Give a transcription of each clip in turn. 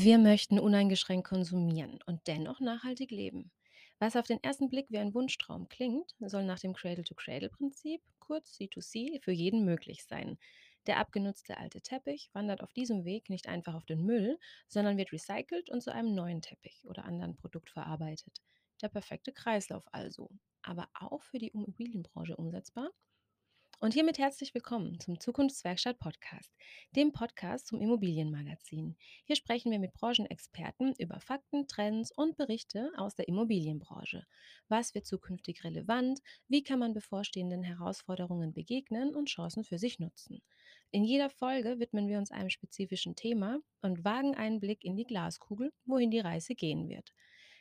Wir möchten uneingeschränkt konsumieren und dennoch nachhaltig leben. Was auf den ersten Blick wie ein Wunschtraum klingt, soll nach dem Cradle-to-Cradle-Prinzip, kurz C2C, für jeden möglich sein. Der abgenutzte alte Teppich wandert auf diesem Weg nicht einfach auf den Müll, sondern wird recycelt und zu einem neuen Teppich oder anderen Produkt verarbeitet. Der perfekte Kreislauf also. Aber auch für die Immobilienbranche umsetzbar? Und hiermit herzlich willkommen zum Zukunftswerkstatt Podcast, dem Podcast zum Immobilienmagazin. Hier sprechen wir mit Branchenexperten über Fakten, Trends und Berichte aus der Immobilienbranche. Was wird zukünftig relevant? Wie kann man bevorstehenden Herausforderungen begegnen und Chancen für sich nutzen? In jeder Folge widmen wir uns einem spezifischen Thema und wagen einen Blick in die Glaskugel, wohin die Reise gehen wird.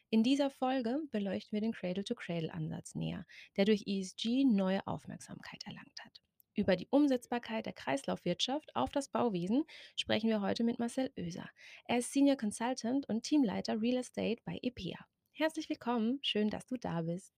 In dieser Folge beleuchten wir den Cradle-to-Cradle-Ansatz näher, der durch ESG neue Aufmerksamkeit erlangt hat. Über die Umsetzbarkeit der Kreislaufwirtschaft auf das Bauwesen sprechen wir heute mit Marcel Oeser. Er ist Senior Consultant und Teamleiter Real Estate bei EPEA. Herzlich willkommen, schön, dass du da bist.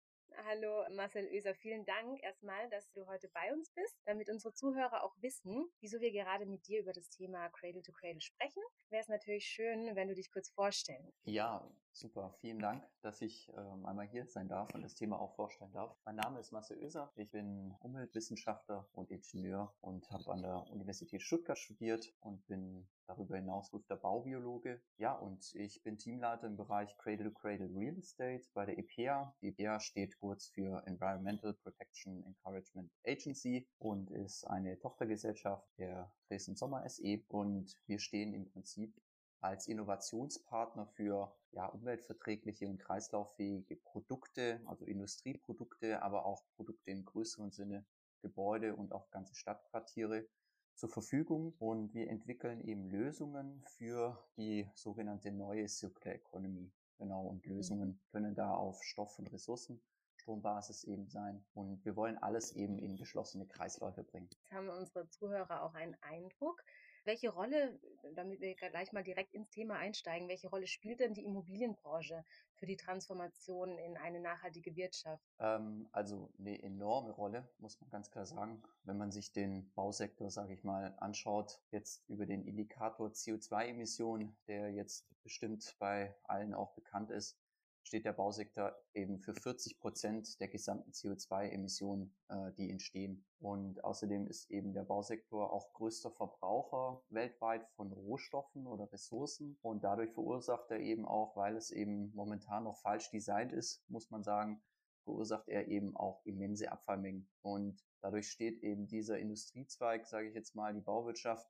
Hallo Marcel Oeser, vielen Dank erstmal, dass du heute bei uns bist, damit unsere Zuhörer auch wissen, wieso wir gerade mit dir über das Thema Cradle to Cradle sprechen. Wäre es natürlich schön, wenn du dich kurz vorstellen. Ja, super. Vielen Dank, dass ich ähm, einmal hier sein darf und das Thema auch vorstellen darf. Mein Name ist Marcel Oeser. Ich bin Umweltwissenschaftler und Ingenieur und habe an der Universität Stuttgart studiert und bin darüber hinaus der Baubiologe. Ja, und ich bin Teamleiter im Bereich Cradle to Cradle Real Estate bei der EPA. Die EPA steht kurz für Environmental Protection Encouragement Agency und ist eine Tochtergesellschaft der Dresden Sommer SE und wir stehen im Prinzip als Innovationspartner für ja, umweltverträgliche und kreislauffähige Produkte, also Industrieprodukte, aber auch Produkte im größeren Sinne, Gebäude und auch ganze Stadtquartiere zur Verfügung und wir entwickeln eben Lösungen für die sogenannte neue Circular Economy. Genau, und mhm. Lösungen können da auf Stoff- und Ressourcenstrombasis eben sein. Und wir wollen alles eben in geschlossene Kreisläufe bringen. Jetzt haben unsere Zuhörer auch einen Eindruck. Welche Rolle, damit wir gleich mal direkt ins Thema einsteigen, welche Rolle spielt denn die Immobilienbranche für die Transformation in eine nachhaltige Wirtschaft? Ähm, also eine enorme Rolle, muss man ganz klar sagen. Wenn man sich den Bausektor, sage ich mal, anschaut, jetzt über den Indikator CO2-Emissionen, der jetzt bestimmt bei allen auch bekannt ist, steht der Bausektor eben für 40 Prozent der gesamten CO2-Emissionen, äh, die entstehen. Und außerdem ist eben der Bausektor auch größter Verbraucher weltweit von Rohstoffen oder Ressourcen. Und dadurch verursacht er eben auch, weil es eben momentan noch falsch designt ist, muss man sagen, verursacht er eben auch immense Abfallmengen. Und dadurch steht eben dieser Industriezweig, sage ich jetzt mal, die Bauwirtschaft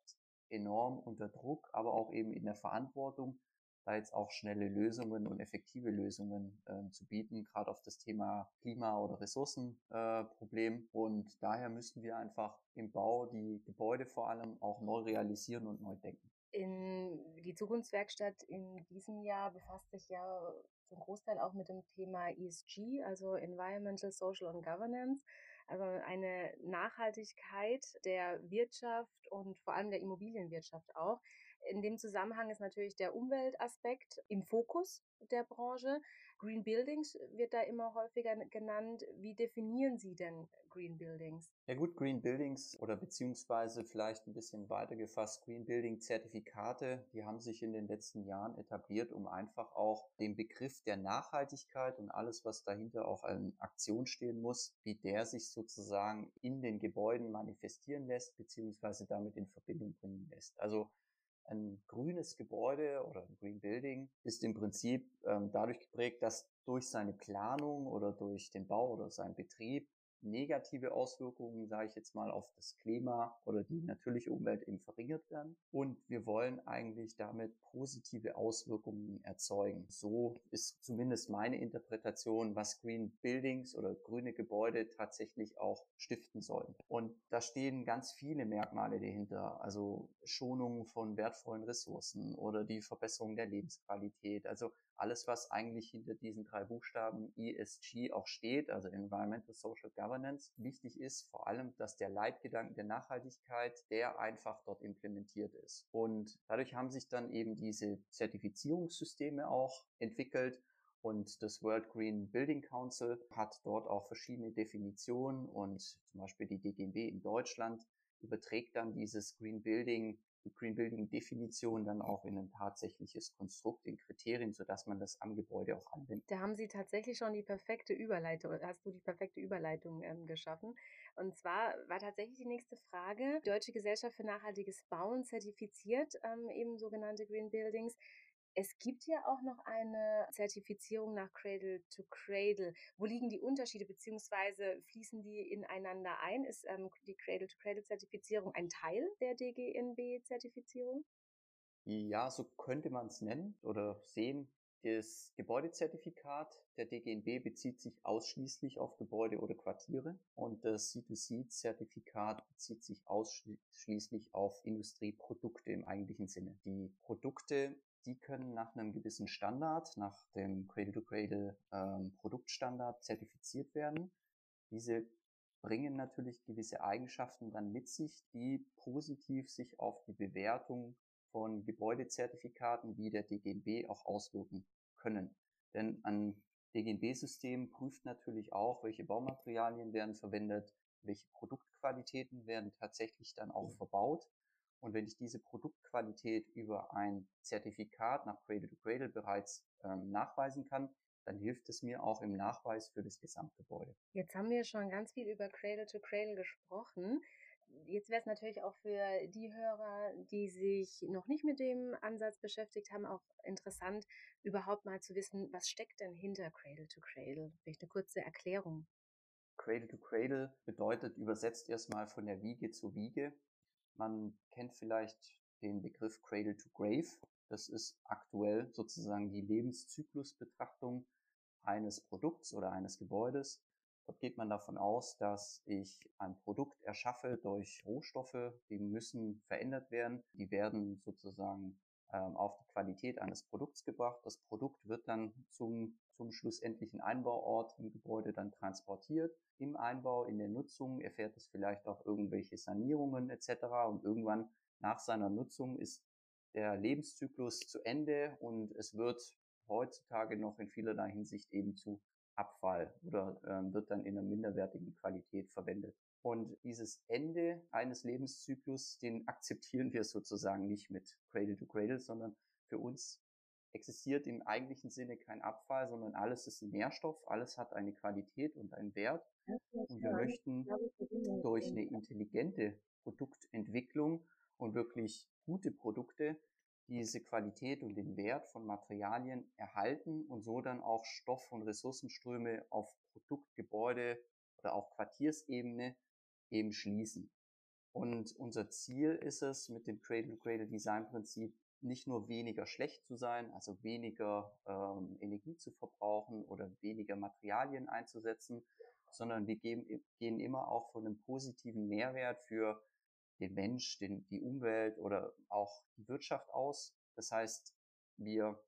enorm unter Druck, aber auch eben in der Verantwortung, da jetzt auch schnelle Lösungen und effektive Lösungen äh, zu bieten, gerade auf das Thema Klima- oder Ressourcenproblem. Äh, und daher müssen wir einfach im Bau die Gebäude vor allem auch neu realisieren und neu denken. In die Zukunftswerkstatt in diesem Jahr befasst sich ja zum Großteil auch mit dem Thema ESG, also Environmental, Social und Governance also eine Nachhaltigkeit der Wirtschaft und vor allem der Immobilienwirtschaft auch. In dem Zusammenhang ist natürlich der Umweltaspekt im Fokus der Branche. Green Buildings wird da immer häufiger genannt. Wie definieren Sie denn Green Buildings? Ja gut, Green Buildings oder beziehungsweise vielleicht ein bisschen weiter gefasst, Green Building Zertifikate, die haben sich in den letzten Jahren etabliert, um einfach auch den Begriff der Nachhaltigkeit und alles, was dahinter auch in Aktion stehen muss, wie der sich sozusagen in den Gebäuden manifestieren lässt, beziehungsweise damit in Verbindung bringen lässt. Also ein grünes Gebäude oder ein Green Building ist im Prinzip ähm, dadurch geprägt, dass durch seine Planung oder durch den Bau oder seinen Betrieb negative Auswirkungen, sage ich jetzt mal, auf das Klima oder die natürliche Umwelt eben verringert werden. Und wir wollen eigentlich damit positive Auswirkungen erzeugen. So ist zumindest meine Interpretation, was Green Buildings oder grüne Gebäude tatsächlich auch stiften sollen. Und da stehen ganz viele Merkmale dahinter. Also Schonung von wertvollen Ressourcen oder die Verbesserung der Lebensqualität. Also alles, was eigentlich hinter diesen drei Buchstaben ESG auch steht, also Environmental Social Governance, wichtig ist vor allem, dass der Leitgedanke der Nachhaltigkeit, der einfach dort implementiert ist. Und dadurch haben sich dann eben diese Zertifizierungssysteme auch entwickelt, und das World Green Building Council hat dort auch verschiedene Definitionen und zum Beispiel die DGB in Deutschland überträgt dann dieses Green Building Green Building Definition dann auch in ein tatsächliches Konstrukt, in Kriterien, sodass man das am Gebäude auch anwendet. Da haben Sie tatsächlich schon die perfekte Überleitung, hast du die perfekte Überleitung ähm, geschaffen. Und zwar war tatsächlich die nächste Frage, die Deutsche Gesellschaft für nachhaltiges Bauen zertifiziert ähm, eben sogenannte Green Buildings. Es gibt ja auch noch eine Zertifizierung nach Cradle to Cradle. Wo liegen die Unterschiede beziehungsweise fließen die ineinander ein? Ist ähm, die Cradle to Cradle Zertifizierung ein Teil der DGNB Zertifizierung? Ja, so könnte man es nennen oder sehen. Das Gebäudezertifikat der DGNB bezieht sich ausschließlich auf Gebäude oder Quartiere und das C2C-Zertifikat bezieht sich ausschließlich auf Industrieprodukte im eigentlichen Sinne. Die Produkte die können nach einem gewissen Standard, nach dem Cradle-to-Cradle ähm, Produktstandard zertifiziert werden. Diese bringen natürlich gewisse Eigenschaften dann mit sich, die positiv sich auf die Bewertung von Gebäudezertifikaten wie der DGNB auch auswirken können. Denn ein DGNB-System prüft natürlich auch, welche Baumaterialien werden verwendet, welche Produktqualitäten werden tatsächlich dann auch verbaut und wenn ich diese Produktqualität über ein Zertifikat nach Cradle to Cradle bereits ähm, nachweisen kann, dann hilft es mir auch im Nachweis für das Gesamtgebäude. Jetzt haben wir schon ganz viel über Cradle to Cradle gesprochen. Jetzt wäre es natürlich auch für die Hörer, die sich noch nicht mit dem Ansatz beschäftigt haben, auch interessant, überhaupt mal zu wissen, was steckt denn hinter Cradle to Cradle? Vielleicht eine kurze Erklärung. Cradle to Cradle bedeutet übersetzt erstmal von der Wiege zur Wiege. Man kennt vielleicht den Begriff Cradle to Grave. Das ist aktuell sozusagen die Lebenszyklusbetrachtung eines Produkts oder eines Gebäudes. Dort geht man davon aus, dass ich ein Produkt erschaffe durch Rohstoffe, die müssen verändert werden. Die werden sozusagen ähm, auf die Qualität eines Produkts gebracht. Das Produkt wird dann zum, zum schlussendlichen Einbauort im Gebäude dann transportiert im Einbau, in der Nutzung erfährt es vielleicht auch irgendwelche Sanierungen etc. Und irgendwann nach seiner Nutzung ist der Lebenszyklus zu Ende und es wird heutzutage noch in vielerlei Hinsicht eben zu Abfall oder äh, wird dann in einer minderwertigen Qualität verwendet. Und dieses Ende eines Lebenszyklus, den akzeptieren wir sozusagen nicht mit Cradle to Cradle, sondern für uns existiert im eigentlichen Sinne kein Abfall, sondern alles ist ein Nährstoff, alles hat eine Qualität und einen Wert. Und wir möchten durch eine intelligente Produktentwicklung und wirklich gute Produkte diese Qualität und den Wert von Materialien erhalten und so dann auch Stoff- und Ressourcenströme auf Produkt, Gebäude oder auch Quartiersebene eben schließen. Und unser Ziel ist es mit dem Cradle-to-Cradle-Design-Prinzip nicht nur weniger schlecht zu sein, also weniger ähm, Energie zu verbrauchen oder weniger Materialien einzusetzen, sondern wir geben, gehen immer auch von einem positiven Mehrwert für den Mensch, den, die Umwelt oder auch die Wirtschaft aus. Das heißt, wir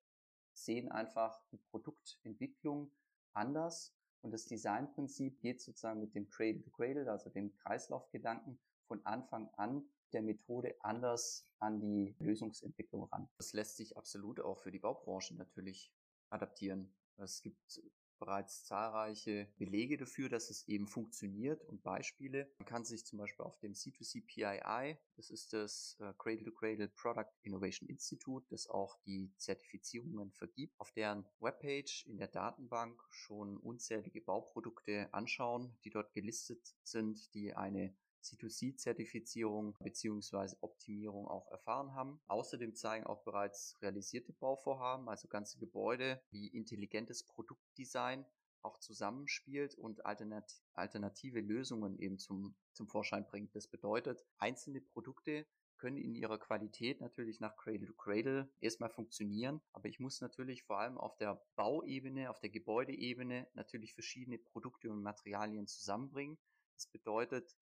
sehen einfach die Produktentwicklung anders und das Designprinzip geht sozusagen mit dem Cradle to Cradle, also dem Kreislaufgedanken von Anfang an der Methode anders an die Lösungsentwicklung ran. Das lässt sich absolut auch für die Baubranche natürlich adaptieren. Es gibt bereits zahlreiche Belege dafür, dass es eben funktioniert und Beispiele. Man kann sich zum Beispiel auf dem C2C PII, das ist das Cradle to Cradle Product Innovation Institute, das auch die Zertifizierungen vergibt, auf deren Webpage in der Datenbank schon unzählige Bauprodukte anschauen, die dort gelistet sind, die eine C2C-Zertifizierung beziehungsweise Optimierung auch erfahren haben. Außerdem zeigen auch bereits realisierte Bauvorhaben, also ganze Gebäude, wie intelligentes Produktdesign auch zusammenspielt und alternative Lösungen eben zum, zum Vorschein bringt. Das bedeutet, einzelne Produkte können in ihrer Qualität natürlich nach Cradle to Cradle erstmal funktionieren, aber ich muss natürlich vor allem auf der Bauebene, auf der Gebäudeebene natürlich verschiedene Produkte und Materialien zusammenbringen. Das bedeutet,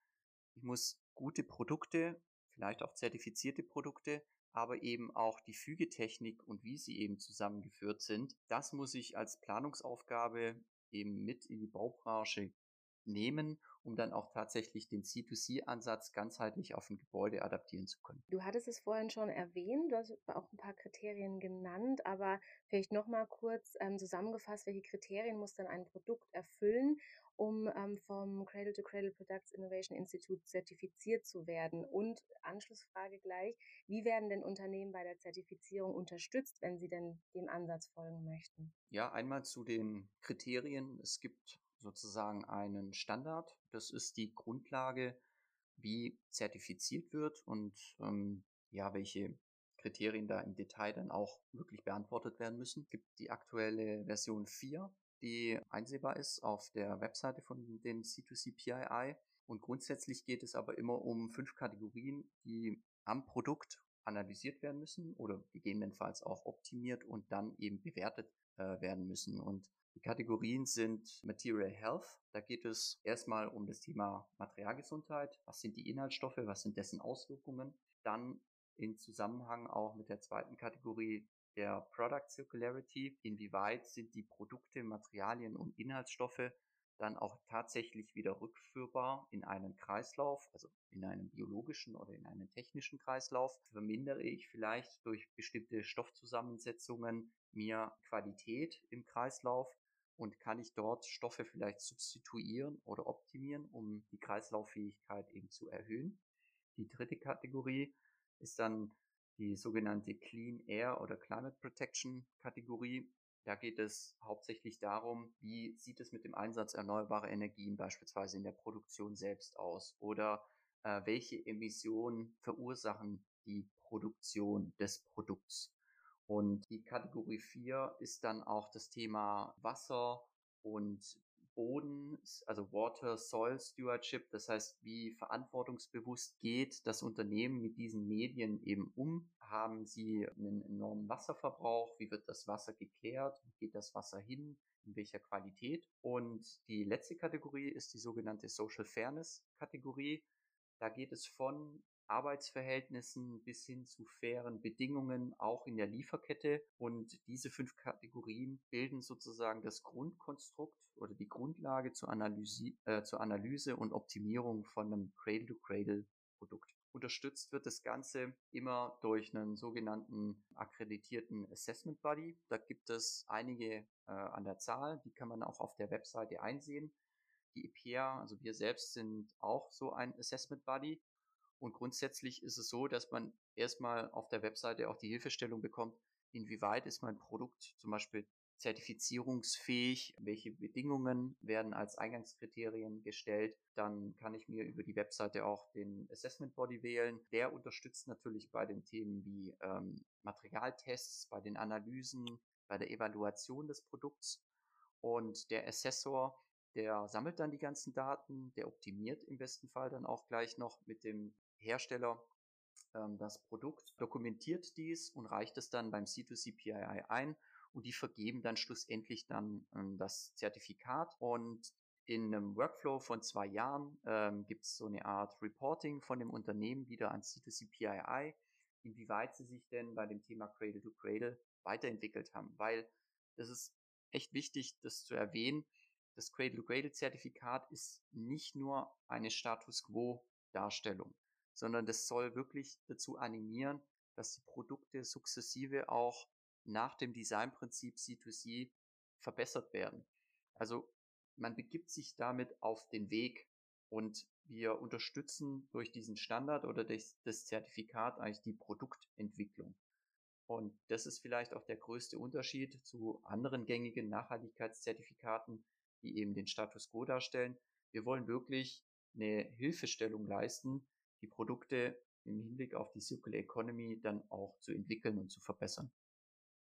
ich muss gute Produkte, vielleicht auch zertifizierte Produkte, aber eben auch die Fügetechnik und wie sie eben zusammengeführt sind. Das muss ich als Planungsaufgabe eben mit in die Baubranche nehmen, um dann auch tatsächlich den C2C-Ansatz ganzheitlich auf ein Gebäude adaptieren zu können. Du hattest es vorhin schon erwähnt, du hast auch ein paar Kriterien genannt, aber vielleicht nochmal kurz ähm, zusammengefasst, welche Kriterien muss denn ein Produkt erfüllen, um ähm, vom Cradle to Cradle Products Innovation Institute zertifiziert zu werden? Und Anschlussfrage gleich, wie werden denn Unternehmen bei der Zertifizierung unterstützt, wenn sie denn dem Ansatz folgen möchten? Ja, einmal zu den Kriterien. Es gibt sozusagen einen Standard. Das ist die Grundlage, wie zertifiziert wird und ähm, ja, welche Kriterien da im Detail dann auch wirklich beantwortet werden müssen. Es gibt die aktuelle Version 4, die einsehbar ist auf der Webseite von dem C2C PII. Und grundsätzlich geht es aber immer um fünf Kategorien, die am Produkt analysiert werden müssen oder gegebenenfalls auch optimiert und dann eben bewertet äh, werden müssen. Und die Kategorien sind Material Health. Da geht es erstmal um das Thema Materialgesundheit. Was sind die Inhaltsstoffe? Was sind dessen Auswirkungen? Dann in Zusammenhang auch mit der zweiten Kategorie der Product Circularity. Inwieweit sind die Produkte, Materialien und Inhaltsstoffe dann auch tatsächlich wieder rückführbar in einen Kreislauf, also in einen biologischen oder in einen technischen Kreislauf, vermindere ich vielleicht durch bestimmte Stoffzusammensetzungen mir Qualität im Kreislauf und kann ich dort Stoffe vielleicht substituieren oder optimieren, um die Kreislauffähigkeit eben zu erhöhen. Die dritte Kategorie ist dann die sogenannte Clean Air oder Climate Protection Kategorie. Da geht es hauptsächlich darum, wie sieht es mit dem Einsatz erneuerbarer Energien beispielsweise in der Produktion selbst aus oder äh, welche Emissionen verursachen die Produktion des Produkts. Und die Kategorie 4 ist dann auch das Thema Wasser und Boden, also Water Soil Stewardship, das heißt, wie verantwortungsbewusst geht das Unternehmen mit diesen Medien eben um? Haben sie einen enormen Wasserverbrauch? Wie wird das Wasser geklärt? Wie geht das Wasser hin? In welcher Qualität? Und die letzte Kategorie ist die sogenannte Social Fairness Kategorie. Da geht es von Arbeitsverhältnissen bis hin zu fairen Bedingungen auch in der Lieferkette. Und diese fünf Kategorien bilden sozusagen das Grundkonstrukt oder die Grundlage zur Analyse, äh, zur Analyse und Optimierung von einem Cradle-to-Cradle-Produkt. Unterstützt wird das Ganze immer durch einen sogenannten akkreditierten Assessment Body. Da gibt es einige äh, an der Zahl, die kann man auch auf der Webseite einsehen. Die EPA, also wir selbst sind auch so ein Assessment Body und grundsätzlich ist es so, dass man erstmal auf der Webseite auch die Hilfestellung bekommt, inwieweit ist mein Produkt zum Beispiel zertifizierungsfähig, welche Bedingungen werden als Eingangskriterien gestellt. Dann kann ich mir über die Webseite auch den Assessment Body wählen. Der unterstützt natürlich bei den Themen wie ähm, Materialtests, bei den Analysen, bei der Evaluation des Produkts. Und der Assessor der sammelt dann die ganzen Daten, der optimiert im besten Fall dann auch gleich noch mit dem Hersteller ähm, das Produkt, dokumentiert dies und reicht es dann beim C2C PII ein und die vergeben dann schlussendlich dann ähm, das Zertifikat und in einem Workflow von zwei Jahren ähm, gibt es so eine Art Reporting von dem Unternehmen wieder an C2C PII, inwieweit sie sich denn bei dem Thema Cradle to Cradle weiterentwickelt haben, weil es ist echt wichtig, das zu erwähnen. Das Cradle to Cradle Zertifikat ist nicht nur eine Status Quo Darstellung sondern das soll wirklich dazu animieren, dass die Produkte sukzessive auch nach dem Designprinzip C2C verbessert werden. Also man begibt sich damit auf den Weg und wir unterstützen durch diesen Standard oder durch das Zertifikat eigentlich die Produktentwicklung. Und das ist vielleicht auch der größte Unterschied zu anderen gängigen Nachhaltigkeitszertifikaten, die eben den Status quo darstellen. Wir wollen wirklich eine Hilfestellung leisten, die Produkte im Hinblick auf die Circular Economy dann auch zu entwickeln und zu verbessern.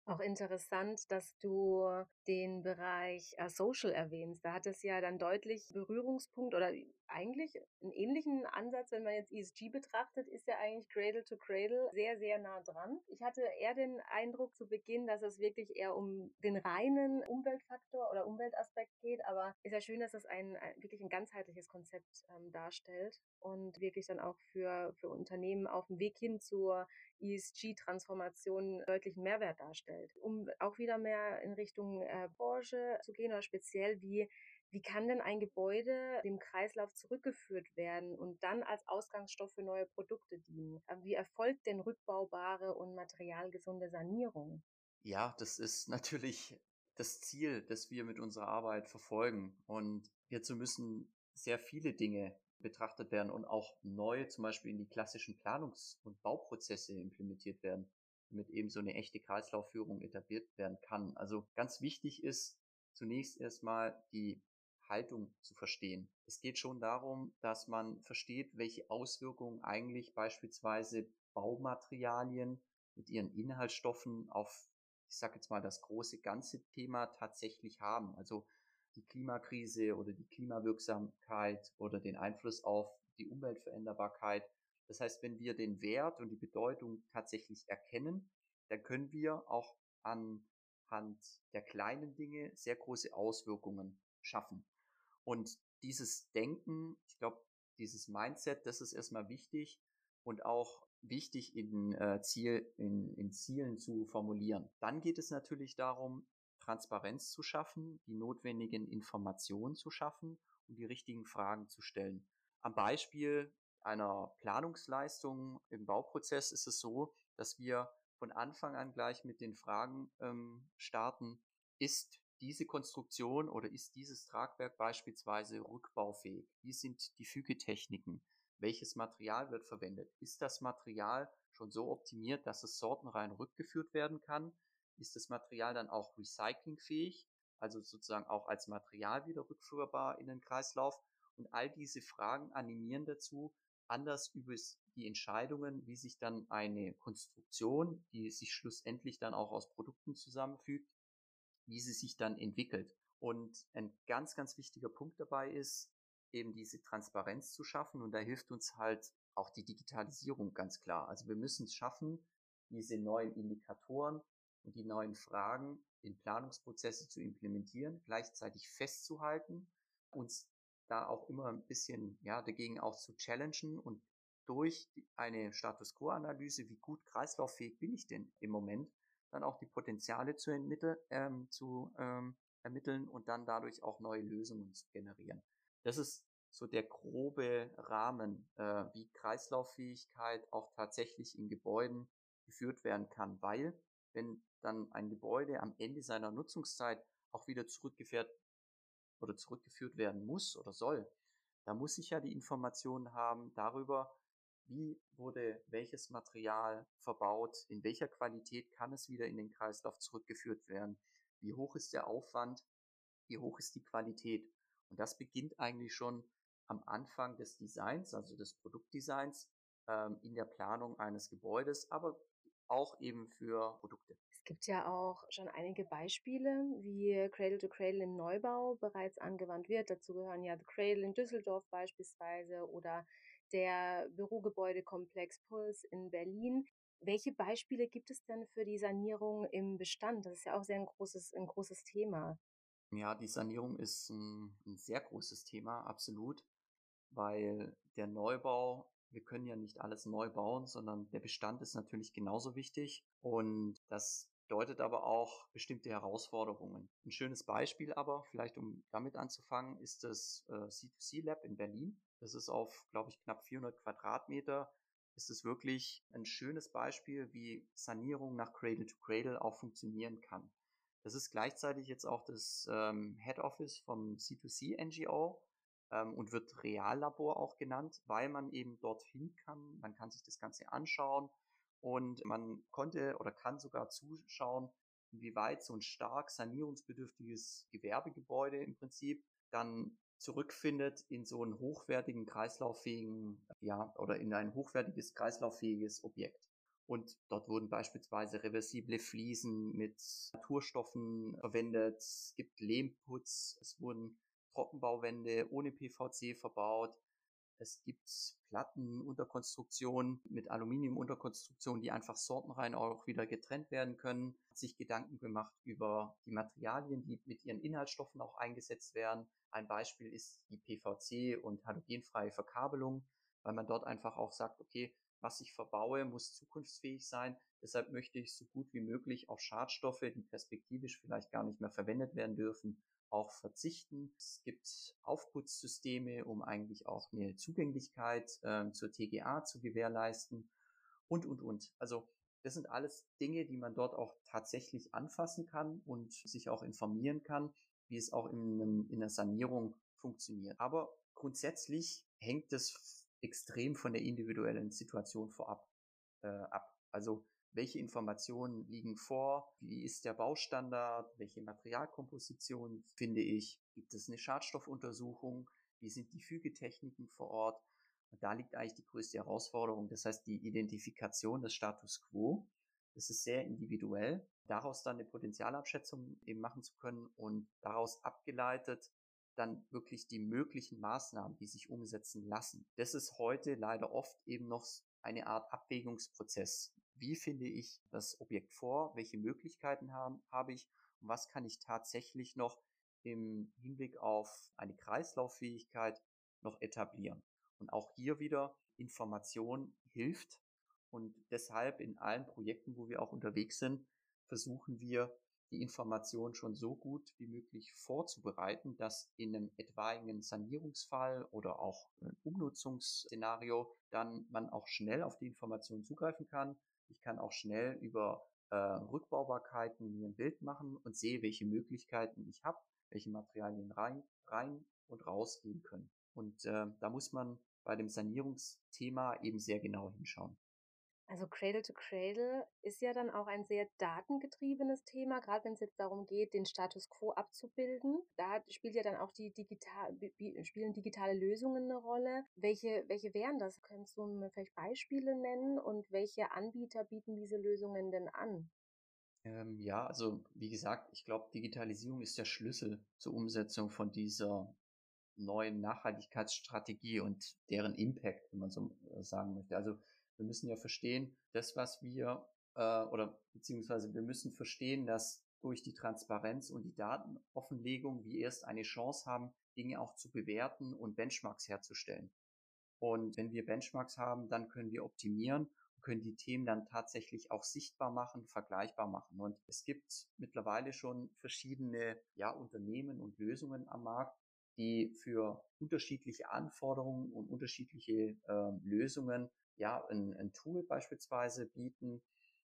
Auch interessant, dass du den Bereich äh, Social erwähnst. Da hat es ja dann deutlich Berührungspunkt oder eigentlich einen ähnlichen Ansatz, wenn man jetzt ESG betrachtet, ist ja eigentlich Cradle to Cradle sehr, sehr nah dran. Ich hatte eher den Eindruck zu Beginn, dass es wirklich eher um den reinen Umweltfaktor oder Umweltaspekt geht, aber ist ja schön, dass es ein, ein wirklich ein ganzheitliches Konzept ähm, darstellt und wirklich dann auch für, für Unternehmen auf dem Weg hin zur ESG-Transformation deutlichen Mehrwert darstellt. Um auch wieder mehr in Richtung äh, Branche zu gehen oder speziell, wie Wie kann denn ein Gebäude dem Kreislauf zurückgeführt werden und dann als Ausgangsstoff für neue Produkte dienen? Ähm, wie erfolgt denn rückbaubare und materialgesunde Sanierung? Ja, das ist natürlich das Ziel, das wir mit unserer Arbeit verfolgen. Und hierzu müssen sehr viele Dinge betrachtet werden und auch neu zum Beispiel in die klassischen Planungs- und Bauprozesse implementiert werden, damit eben so eine echte Kreislaufführung etabliert werden kann. Also ganz wichtig ist zunächst erstmal die Haltung zu verstehen. Es geht schon darum, dass man versteht, welche Auswirkungen eigentlich beispielsweise Baumaterialien mit ihren Inhaltsstoffen auf, ich sage jetzt mal, das große ganze Thema tatsächlich haben. Also die Klimakrise oder die Klimawirksamkeit oder den Einfluss auf die Umweltveränderbarkeit. Das heißt, wenn wir den Wert und die Bedeutung tatsächlich erkennen, dann können wir auch anhand der kleinen Dinge sehr große Auswirkungen schaffen. Und dieses Denken, ich glaube, dieses Mindset, das ist erstmal wichtig und auch wichtig in, äh, Ziel, in, in Zielen zu formulieren. Dann geht es natürlich darum, Transparenz zu schaffen, die notwendigen Informationen zu schaffen und die richtigen Fragen zu stellen. Am Beispiel einer Planungsleistung im Bauprozess ist es so, dass wir von Anfang an gleich mit den Fragen ähm, starten, ist diese Konstruktion oder ist dieses Tragwerk beispielsweise rückbaufähig? Wie sind die Fügetechniken? Welches Material wird verwendet? Ist das Material schon so optimiert, dass es sortenrein rückgeführt werden kann? Ist das Material dann auch recyclingfähig, also sozusagen auch als Material wieder rückführbar in den Kreislauf. Und all diese Fragen animieren dazu, anders über die Entscheidungen, wie sich dann eine Konstruktion, die sich schlussendlich dann auch aus Produkten zusammenfügt, wie sie sich dann entwickelt. Und ein ganz, ganz wichtiger Punkt dabei ist, eben diese Transparenz zu schaffen. Und da hilft uns halt auch die Digitalisierung ganz klar. Also wir müssen es schaffen, diese neuen Indikatoren und die neuen Fragen in Planungsprozesse zu implementieren, gleichzeitig festzuhalten, uns da auch immer ein bisschen ja dagegen auch zu challengen und durch eine Status Quo Analyse, wie gut kreislauffähig bin ich denn im Moment, dann auch die Potenziale zu, ermitteln, ähm, zu ähm, ermitteln und dann dadurch auch neue Lösungen zu generieren. Das ist so der grobe Rahmen, äh, wie Kreislauffähigkeit auch tatsächlich in Gebäuden geführt werden kann, weil wenn dann ein Gebäude am Ende seiner Nutzungszeit auch wieder zurückgeführt oder zurückgeführt werden muss oder soll, da muss ich ja die Informationen haben darüber, wie wurde welches Material verbaut, in welcher Qualität kann es wieder in den Kreislauf zurückgeführt werden, wie hoch ist der Aufwand, wie hoch ist die Qualität. Und das beginnt eigentlich schon am Anfang des Designs, also des Produktdesigns, ähm, in der Planung eines Gebäudes, aber auch eben für Produkte. Es gibt ja auch schon einige Beispiele, wie Cradle to Cradle im Neubau bereits angewandt wird. Dazu gehören ja The Cradle in Düsseldorf beispielsweise oder der Bürogebäudekomplex Puls in Berlin. Welche Beispiele gibt es denn für die Sanierung im Bestand? Das ist ja auch sehr ein großes, ein großes Thema. Ja, die Sanierung ist ein, ein sehr großes Thema, absolut, weil der Neubau wir können ja nicht alles neu bauen, sondern der Bestand ist natürlich genauso wichtig und das bedeutet aber auch bestimmte Herausforderungen. Ein schönes Beispiel aber, vielleicht um damit anzufangen, ist das äh, C2C Lab in Berlin. Das ist auf, glaube ich, knapp 400 Quadratmeter. Ist es wirklich ein schönes Beispiel, wie Sanierung nach Cradle to Cradle auch funktionieren kann. Das ist gleichzeitig jetzt auch das ähm, Head Office vom C2C NGO ähm, und wird Reallabor auch genannt, weil man eben dorthin kann. Man kann sich das Ganze anschauen und man konnte oder kann sogar zuschauen, inwieweit so ein stark sanierungsbedürftiges Gewerbegebäude im Prinzip dann zurückfindet in so einen hochwertigen, kreislauffähigen, ja, oder in ein hochwertiges, kreislauffähiges Objekt. Und dort wurden beispielsweise reversible Fliesen mit Naturstoffen verwendet. Es gibt Lehmputz. Es wurden Trockenbauwände ohne PVC verbaut. Es gibt Plattenunterkonstruktionen mit Aluminiumunterkonstruktionen, die einfach sortenrein auch wieder getrennt werden können. Hat sich Gedanken gemacht über die Materialien, die mit ihren Inhaltsstoffen auch eingesetzt werden. Ein Beispiel ist die PVC und halogenfreie Verkabelung, weil man dort einfach auch sagt, okay, was ich verbaue, muss zukunftsfähig sein. Deshalb möchte ich so gut wie möglich auch Schadstoffe, die perspektivisch vielleicht gar nicht mehr verwendet werden dürfen, auch verzichten. Es gibt Aufputzsysteme, um eigentlich auch eine Zugänglichkeit äh, zur TGA zu gewährleisten und, und, und. Also das sind alles Dinge, die man dort auch tatsächlich anfassen kann und sich auch informieren kann, wie es auch in, einem, in einer Sanierung funktioniert. Aber grundsätzlich hängt es extrem von der individuellen Situation vorab äh, ab. Also welche Informationen liegen vor, wie ist der Baustandard, welche Materialkomposition finde ich, gibt es eine Schadstoffuntersuchung, wie sind die Fügetechniken vor Ort. Und da liegt eigentlich die größte Herausforderung, das heißt die Identifikation des Status quo. Das ist sehr individuell, daraus dann eine Potenzialabschätzung eben machen zu können und daraus abgeleitet dann wirklich die möglichen Maßnahmen, die sich umsetzen lassen. Das ist heute leider oft eben noch eine Art Abwägungsprozess. Wie finde ich das Objekt vor? Welche Möglichkeiten haben, habe ich? Und was kann ich tatsächlich noch im Hinblick auf eine Kreislauffähigkeit noch etablieren? Und auch hier wieder Information hilft. Und deshalb in allen Projekten, wo wir auch unterwegs sind, versuchen wir die Information schon so gut wie möglich vorzubereiten, dass in einem etwaigen Sanierungsfall oder auch einem Umnutzungsszenario dann man auch schnell auf die Information zugreifen kann. Ich kann auch schnell über äh, Rückbaubarkeiten mir ein Bild machen und sehe, welche Möglichkeiten ich habe, welche Materialien rein, rein und rausgehen können. Und äh, da muss man bei dem Sanierungsthema eben sehr genau hinschauen. Also Cradle to Cradle ist ja dann auch ein sehr datengetriebenes Thema, gerade wenn es jetzt darum geht, den Status quo abzubilden. Da spielt ja dann auch die digital, spielen digitale Lösungen eine Rolle. Welche, welche wären das? Könntest du mir vielleicht Beispiele nennen und welche Anbieter bieten diese Lösungen denn an? Ähm, ja, also wie gesagt, ich glaube, Digitalisierung ist der Schlüssel zur Umsetzung von dieser neuen Nachhaltigkeitsstrategie und deren Impact, wenn man so äh, sagen möchte. Also wir müssen ja verstehen, das, was wir, äh, oder beziehungsweise wir müssen verstehen, dass durch die Transparenz und die Datenoffenlegung wir erst eine Chance haben, Dinge auch zu bewerten und Benchmarks herzustellen. Und wenn wir Benchmarks haben, dann können wir optimieren und können die Themen dann tatsächlich auch sichtbar machen, vergleichbar machen. Und es gibt mittlerweile schon verschiedene ja, Unternehmen und Lösungen am Markt, die für unterschiedliche Anforderungen und unterschiedliche äh, Lösungen ja, ein, ein Tool beispielsweise bieten,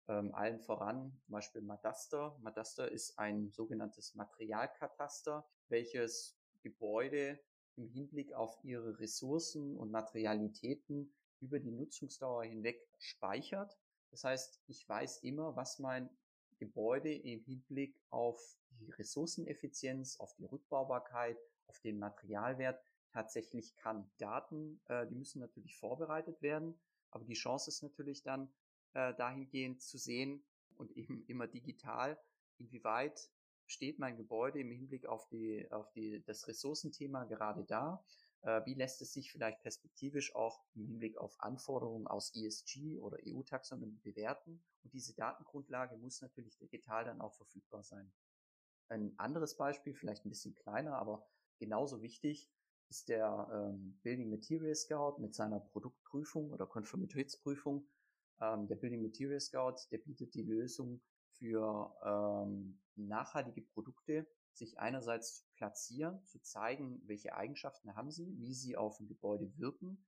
ähm, allen voran zum Beispiel Madaster. Madaster ist ein sogenanntes Materialkataster, welches Gebäude im Hinblick auf ihre Ressourcen und Materialitäten über die Nutzungsdauer hinweg speichert. Das heißt, ich weiß immer, was mein Gebäude im Hinblick auf die Ressourceneffizienz, auf die Rückbaubarkeit, auf den Materialwert tatsächlich kann. Daten, äh, die müssen natürlich vorbereitet werden, aber die Chance ist natürlich dann äh, dahingehend zu sehen und eben immer digital, inwieweit steht mein Gebäude im Hinblick auf die, auf die, das Ressourcenthema gerade da? Äh, wie lässt es sich vielleicht perspektivisch auch im Hinblick auf Anforderungen aus ESG oder EU-Taxonomie bewerten? Und diese Datengrundlage muss natürlich digital dann auch verfügbar sein. Ein anderes Beispiel, vielleicht ein bisschen kleiner, aber genauso wichtig, ist der ähm, Building Material Scout mit seiner Produktprüfung oder Konformitätsprüfung. Ähm, der Building Material Scout, der bietet die Lösung für ähm, nachhaltige Produkte, sich einerseits zu platzieren, zu zeigen, welche Eigenschaften haben sie, wie sie auf ein Gebäude wirken,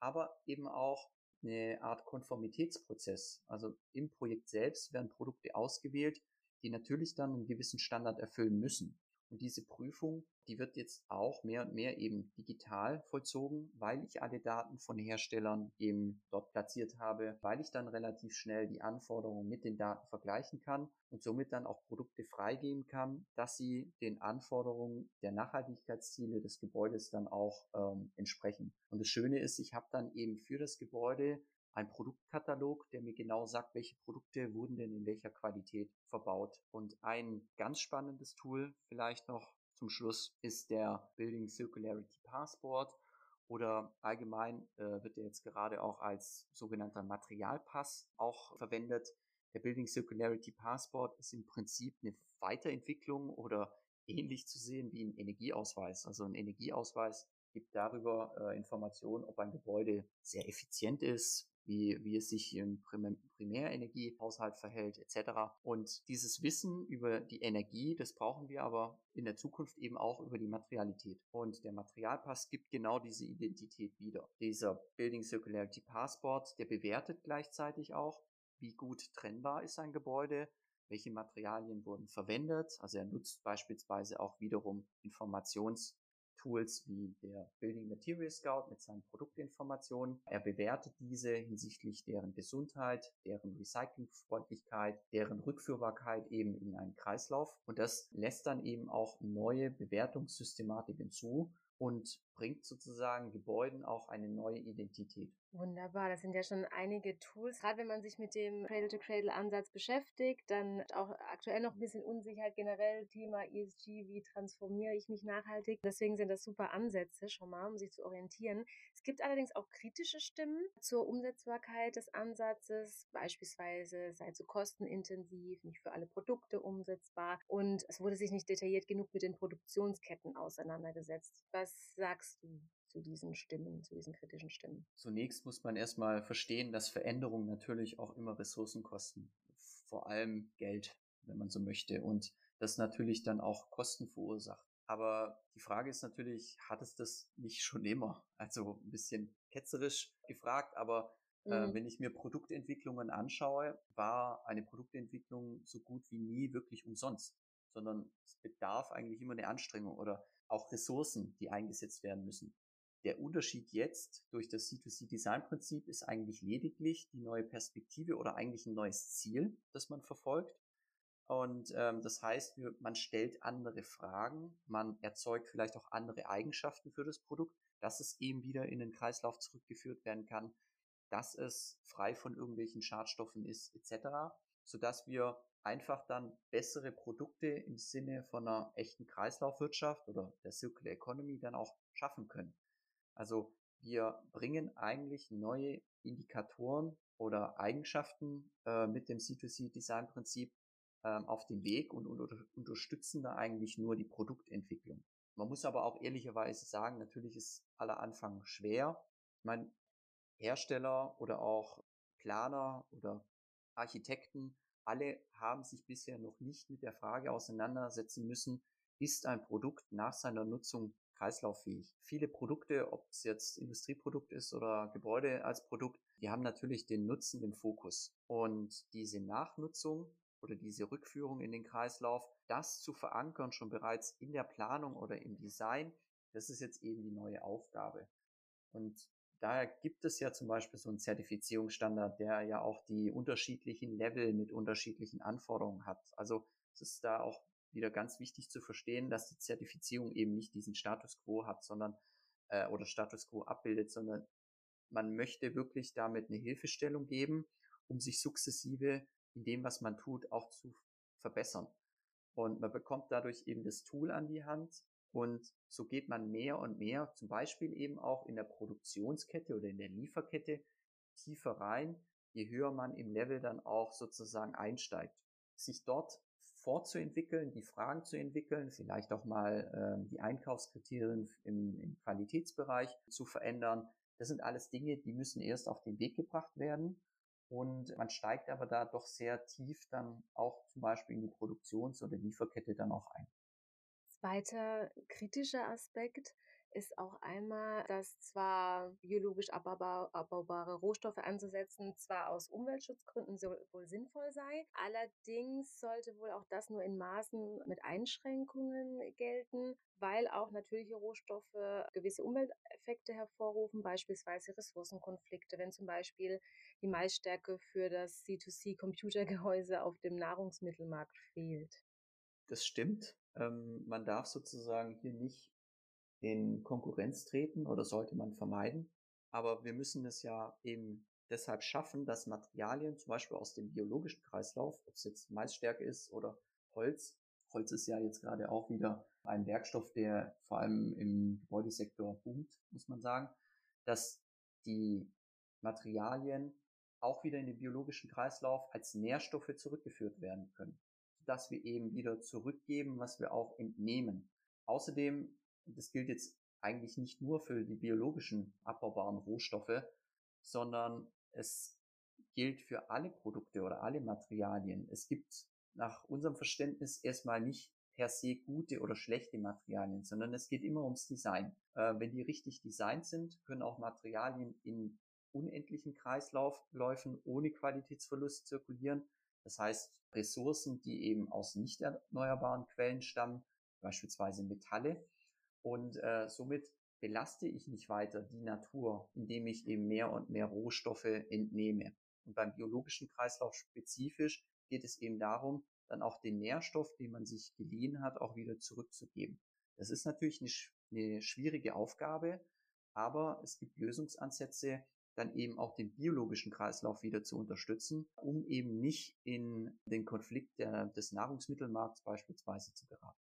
aber eben auch eine Art Konformitätsprozess. Also im Projekt selbst werden Produkte ausgewählt, die natürlich dann einen gewissen Standard erfüllen müssen. Und diese Prüfung, die wird jetzt auch mehr und mehr eben digital vollzogen, weil ich alle Daten von Herstellern eben dort platziert habe, weil ich dann relativ schnell die Anforderungen mit den Daten vergleichen kann und somit dann auch Produkte freigeben kann, dass sie den Anforderungen der Nachhaltigkeitsziele des Gebäudes dann auch ähm, entsprechen. Und das Schöne ist, ich habe dann eben für das Gebäude ein Produktkatalog, der mir genau sagt, welche Produkte wurden denn in welcher Qualität verbaut. Und ein ganz spannendes Tool vielleicht noch zum Schluss ist der Building Circularity Passport oder allgemein äh, wird er jetzt gerade auch als sogenannter Materialpass auch verwendet. Der Building Circularity Passport ist im Prinzip eine Weiterentwicklung oder ähnlich zu sehen wie ein Energieausweis. Also ein Energieausweis gibt darüber äh, Informationen, ob ein Gebäude sehr effizient ist, wie, wie es sich im Primärenergiehaushalt verhält, etc. Und dieses Wissen über die Energie, das brauchen wir aber in der Zukunft eben auch über die Materialität. Und der Materialpass gibt genau diese Identität wieder. Dieser Building Circularity Passport, der bewertet gleichzeitig auch, wie gut trennbar ist ein Gebäude, welche Materialien wurden verwendet. Also er nutzt beispielsweise auch wiederum Informations- Tools wie der Building Material Scout mit seinen Produktinformationen. Er bewertet diese hinsichtlich deren Gesundheit, deren Recyclingfreundlichkeit, deren Rückführbarkeit eben in einen Kreislauf. Und das lässt dann eben auch neue Bewertungssystematiken zu und bringt sozusagen Gebäuden auch eine neue Identität. Wunderbar, das sind ja schon einige Tools. Gerade wenn man sich mit dem Cradle-to-Cradle-Ansatz beschäftigt, dann auch aktuell noch ein bisschen Unsicherheit generell, Thema ESG, wie transformiere ich mich nachhaltig. Deswegen sind das super Ansätze schon mal, um sich zu orientieren. Es gibt allerdings auch kritische Stimmen zur Umsetzbarkeit des Ansatzes, beispielsweise sei zu kostenintensiv, nicht für alle Produkte umsetzbar und es wurde sich nicht detailliert genug mit den Produktionsketten auseinandergesetzt. Was sagst du? zu diesen Stimmen, zu diesen kritischen Stimmen? Zunächst muss man erstmal verstehen, dass Veränderungen natürlich auch immer Ressourcen kosten. Vor allem Geld, wenn man so möchte. Und das natürlich dann auch Kosten verursacht. Aber die Frage ist natürlich, hat es das nicht schon immer? Also ein bisschen ketzerisch gefragt, aber äh, mhm. wenn ich mir Produktentwicklungen anschaue, war eine Produktentwicklung so gut wie nie wirklich umsonst, sondern es bedarf eigentlich immer eine Anstrengung oder auch Ressourcen, die eingesetzt werden müssen. Der Unterschied jetzt durch das C2C-Design-Prinzip ist eigentlich lediglich die neue Perspektive oder eigentlich ein neues Ziel, das man verfolgt. Und ähm, das heißt, man stellt andere Fragen, man erzeugt vielleicht auch andere Eigenschaften für das Produkt, dass es eben wieder in den Kreislauf zurückgeführt werden kann, dass es frei von irgendwelchen Schadstoffen ist, etc., sodass wir einfach dann bessere Produkte im Sinne von einer echten Kreislaufwirtschaft oder der Circular Economy dann auch schaffen können. Also wir bringen eigentlich neue Indikatoren oder Eigenschaften äh, mit dem C2C-Design-Prinzip ähm, auf den Weg und, und unterstützen da eigentlich nur die Produktentwicklung. Man muss aber auch ehrlicherweise sagen, natürlich ist aller Anfang schwer. Ich meine, Hersteller oder auch Planer oder Architekten, alle haben sich bisher noch nicht mit der Frage auseinandersetzen müssen, ist ein Produkt nach seiner Nutzung kreislauffähig. Viele Produkte, ob es jetzt Industrieprodukt ist oder Gebäude als Produkt, die haben natürlich den Nutzen im Fokus. Und diese Nachnutzung oder diese Rückführung in den Kreislauf, das zu verankern schon bereits in der Planung oder im Design, das ist jetzt eben die neue Aufgabe. Und daher gibt es ja zum Beispiel so einen Zertifizierungsstandard, der ja auch die unterschiedlichen Level mit unterschiedlichen Anforderungen hat. Also es ist da auch wieder ganz wichtig zu verstehen, dass die Zertifizierung eben nicht diesen Status quo hat, sondern äh, oder Status quo abbildet, sondern man möchte wirklich damit eine Hilfestellung geben, um sich sukzessive in dem, was man tut, auch zu verbessern. Und man bekommt dadurch eben das Tool an die Hand und so geht man mehr und mehr, zum Beispiel eben auch in der Produktionskette oder in der Lieferkette tiefer rein, je höher man im Level dann auch sozusagen einsteigt. Sich dort fortzuentwickeln, die Fragen zu entwickeln, vielleicht auch mal ähm, die Einkaufskriterien im, im Qualitätsbereich zu verändern. Das sind alles Dinge, die müssen erst auf den Weg gebracht werden. Und man steigt aber da doch sehr tief dann auch zum Beispiel in die Produktions- oder Lieferkette dann auch ein. Zweiter kritischer Aspekt ist auch einmal, dass zwar biologisch abbaubare Rohstoffe anzusetzen, zwar aus Umweltschutzgründen wohl sinnvoll sei, allerdings sollte wohl auch das nur in Maßen mit Einschränkungen gelten, weil auch natürliche Rohstoffe gewisse Umwelteffekte hervorrufen, beispielsweise Ressourcenkonflikte, wenn zum Beispiel die Maisstärke für das C2C-Computergehäuse auf dem Nahrungsmittelmarkt fehlt. Das stimmt. Ähm, man darf sozusagen hier nicht in Konkurrenz treten oder sollte man vermeiden. Aber wir müssen es ja eben deshalb schaffen, dass Materialien zum Beispiel aus dem biologischen Kreislauf, ob es jetzt Maisstärke ist oder Holz, Holz ist ja jetzt gerade auch wieder ein Werkstoff, der vor allem im Gebäudesektor boomt, muss man sagen, dass die Materialien auch wieder in den biologischen Kreislauf als Nährstoffe zurückgeführt werden können, dass wir eben wieder zurückgeben, was wir auch entnehmen. Außerdem das gilt jetzt eigentlich nicht nur für die biologischen abbaubaren Rohstoffe, sondern es gilt für alle Produkte oder alle Materialien. Es gibt nach unserem Verständnis erstmal nicht per se gute oder schlechte Materialien, sondern es geht immer ums Design. Äh, wenn die richtig designt sind, können auch Materialien in unendlichen Kreisläufen ohne Qualitätsverlust zirkulieren. Das heißt, Ressourcen, die eben aus nicht erneuerbaren Quellen stammen, beispielsweise Metalle. Und äh, somit belaste ich nicht weiter die Natur, indem ich eben mehr und mehr Rohstoffe entnehme. Und beim biologischen Kreislauf spezifisch geht es eben darum, dann auch den Nährstoff, den man sich geliehen hat, auch wieder zurückzugeben. Das ist natürlich eine, eine schwierige Aufgabe, aber es gibt Lösungsansätze, dann eben auch den biologischen Kreislauf wieder zu unterstützen, um eben nicht in den Konflikt der, des Nahrungsmittelmarkts beispielsweise zu geraten.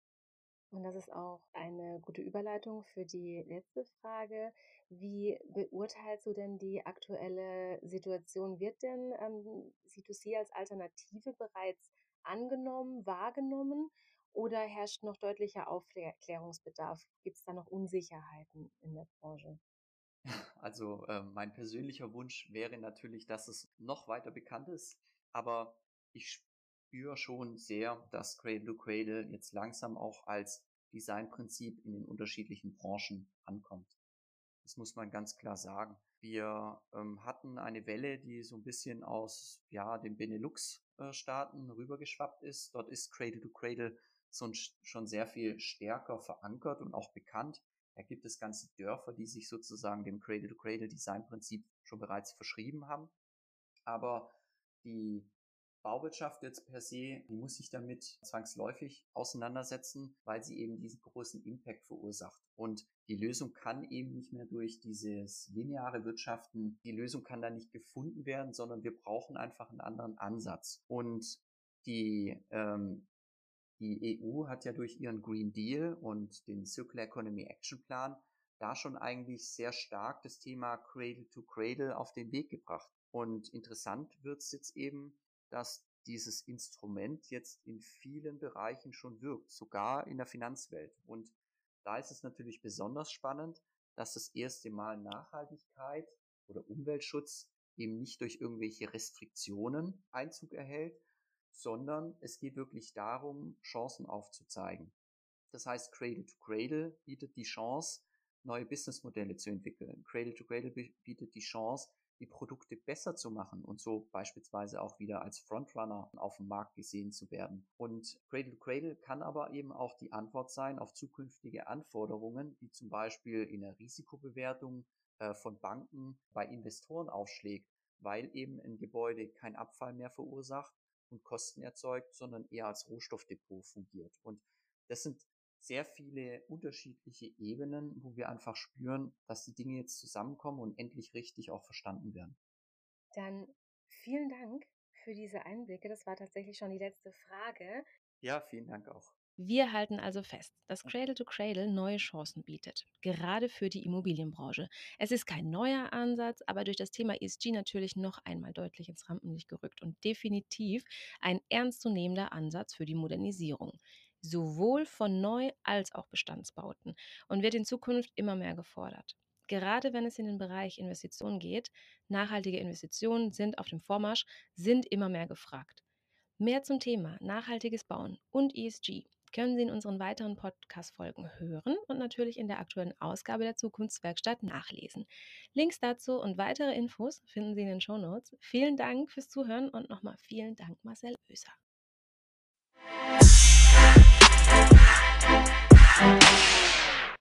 Und das ist auch eine gute Überleitung für die letzte Frage. Wie beurteilst du denn die aktuelle Situation? Wird denn ähm, C2C als Alternative bereits angenommen, wahrgenommen oder herrscht noch deutlicher Aufklärungsbedarf? Gibt es da noch Unsicherheiten in der Branche? Also äh, mein persönlicher Wunsch wäre natürlich, dass es noch weiter bekannt ist, aber ich spüre schon sehr, dass Cradle to Cradle jetzt langsam auch als Designprinzip in den unterschiedlichen Branchen ankommt. Das muss man ganz klar sagen. Wir ähm, hatten eine Welle, die so ein bisschen aus ja, den Benelux-Staaten rübergeschwappt ist. Dort ist Cradle to Cradle schon sehr viel stärker verankert und auch bekannt. Da gibt es ganze Dörfer, die sich sozusagen dem Cradle to Cradle Design Prinzip schon bereits verschrieben haben. Aber die Bauwirtschaft jetzt per se, die muss sich damit zwangsläufig auseinandersetzen, weil sie eben diesen großen Impact verursacht. Und die Lösung kann eben nicht mehr durch dieses lineare Wirtschaften, die Lösung kann da nicht gefunden werden, sondern wir brauchen einfach einen anderen Ansatz. Und die, ähm, die EU hat ja durch ihren Green Deal und den Circular Economy Action Plan da schon eigentlich sehr stark das Thema Cradle to Cradle auf den Weg gebracht. Und interessant wird es jetzt eben, dass dieses Instrument jetzt in vielen Bereichen schon wirkt, sogar in der Finanzwelt. Und da ist es natürlich besonders spannend, dass das erste Mal Nachhaltigkeit oder Umweltschutz eben nicht durch irgendwelche Restriktionen Einzug erhält, sondern es geht wirklich darum, Chancen aufzuzeigen. Das heißt, Cradle to Cradle bietet die Chance, neue Businessmodelle zu entwickeln. Cradle to Cradle bietet die Chance, die Produkte besser zu machen und so beispielsweise auch wieder als Frontrunner auf dem Markt gesehen zu werden. Und Cradle to Cradle kann aber eben auch die Antwort sein auf zukünftige Anforderungen, wie zum Beispiel in der Risikobewertung äh, von Banken bei Investoren aufschlägt, weil eben ein Gebäude kein Abfall mehr verursacht und Kosten erzeugt, sondern eher als Rohstoffdepot fungiert. Und das sind sehr viele unterschiedliche Ebenen, wo wir einfach spüren, dass die Dinge jetzt zusammenkommen und endlich richtig auch verstanden werden. Dann vielen Dank für diese Einblicke. Das war tatsächlich schon die letzte Frage. Ja, vielen Dank auch. Wir halten also fest, dass Cradle to Cradle neue Chancen bietet, gerade für die Immobilienbranche. Es ist kein neuer Ansatz, aber durch das Thema ESG natürlich noch einmal deutlich ins Rampenlicht gerückt und definitiv ein ernstzunehmender Ansatz für die Modernisierung sowohl von Neu- als auch Bestandsbauten und wird in Zukunft immer mehr gefordert. Gerade wenn es in den Bereich Investitionen geht, nachhaltige Investitionen sind auf dem Vormarsch, sind immer mehr gefragt. Mehr zum Thema nachhaltiges Bauen und ESG können Sie in unseren weiteren Podcast-Folgen hören und natürlich in der aktuellen Ausgabe der Zukunftswerkstatt nachlesen. Links dazu und weitere Infos finden Sie in den Shownotes. Vielen Dank fürs Zuhören und nochmal vielen Dank, Marcel Oeser.